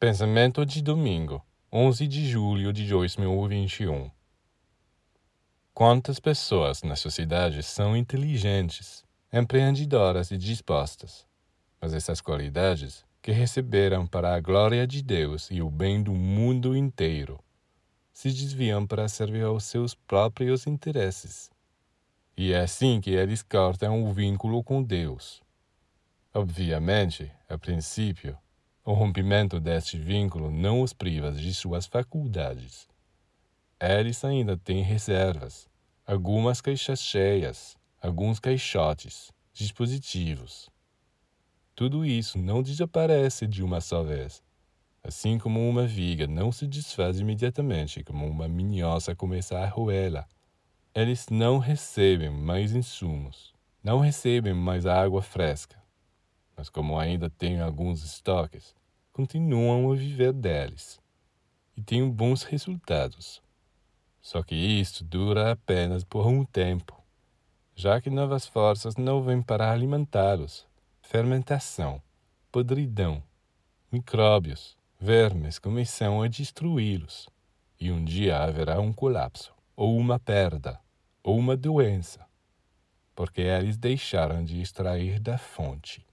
Pensamento de domingo, 11 de julho de 2021. Quantas pessoas na sociedade são inteligentes, empreendedoras e dispostas, mas essas qualidades que receberam para a glória de Deus e o bem do mundo inteiro se desviam para servir aos seus próprios interesses. E é assim que eles cortam o vínculo com Deus. Obviamente, a princípio, o rompimento deste vínculo não os priva de suas faculdades. Eles ainda têm reservas, algumas queixas cheias, alguns caixotes, dispositivos. Tudo isso não desaparece de uma só vez, assim como uma viga não se desfaz imediatamente como uma minhoça começa a roê-la. Eles não recebem mais insumos, não recebem mais água fresca, mas como ainda têm alguns estoques, continuam a viver deles e têm bons resultados. Só que isto dura apenas por um tempo, já que novas forças não vêm para alimentá-los. Fermentação, podridão, micróbios, vermes começam a destruí-los, e um dia haverá um colapso, ou uma perda, ou uma doença, porque eles deixaram de extrair da fonte.